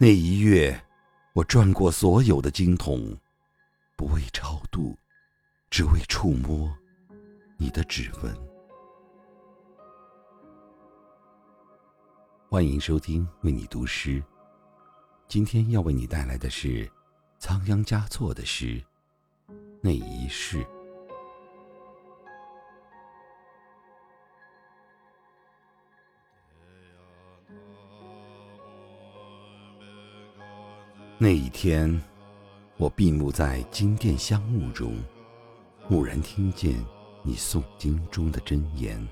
那一月，我转过所有的经筒，不为超度，只为触摸你的指纹。欢迎收听为你读诗，今天要为你带来的是仓央嘉措的诗《那一世》。那一天，我闭目在金殿香雾中，蓦然听见你诵经中的真言。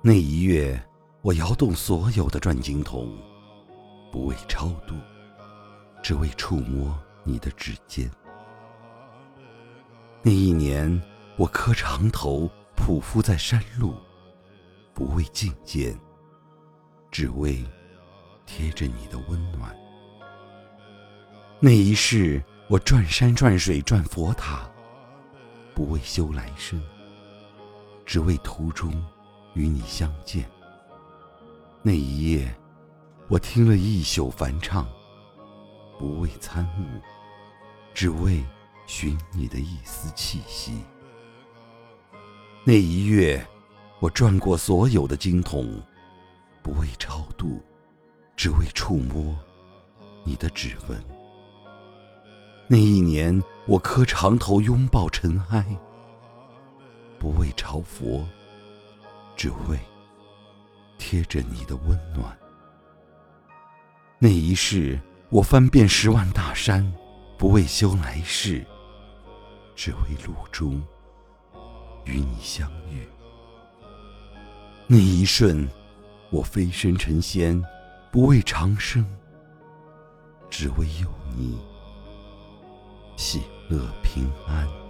那一月，我摇动所有的转经筒，不为超度，只为触摸你的指尖。那一年，我磕长头匍匐在山路，不为觐见，只为。贴着你的温暖，那一世我转山转水转佛塔，不为修来生，只为途中与你相见。那一夜，我听了一宿梵唱，不为参悟，只为寻你的一丝气息。那一月，我转过所有的经筒，不为超度。只为触摸你的指纹。那一年，我磕长头拥抱尘埃，不为朝佛，只为贴着你的温暖。那一世，我翻遍十万大山，不为修来世，只为路中与你相遇。那一瞬，我飞身成仙。不为长生，只为有你，喜乐平安。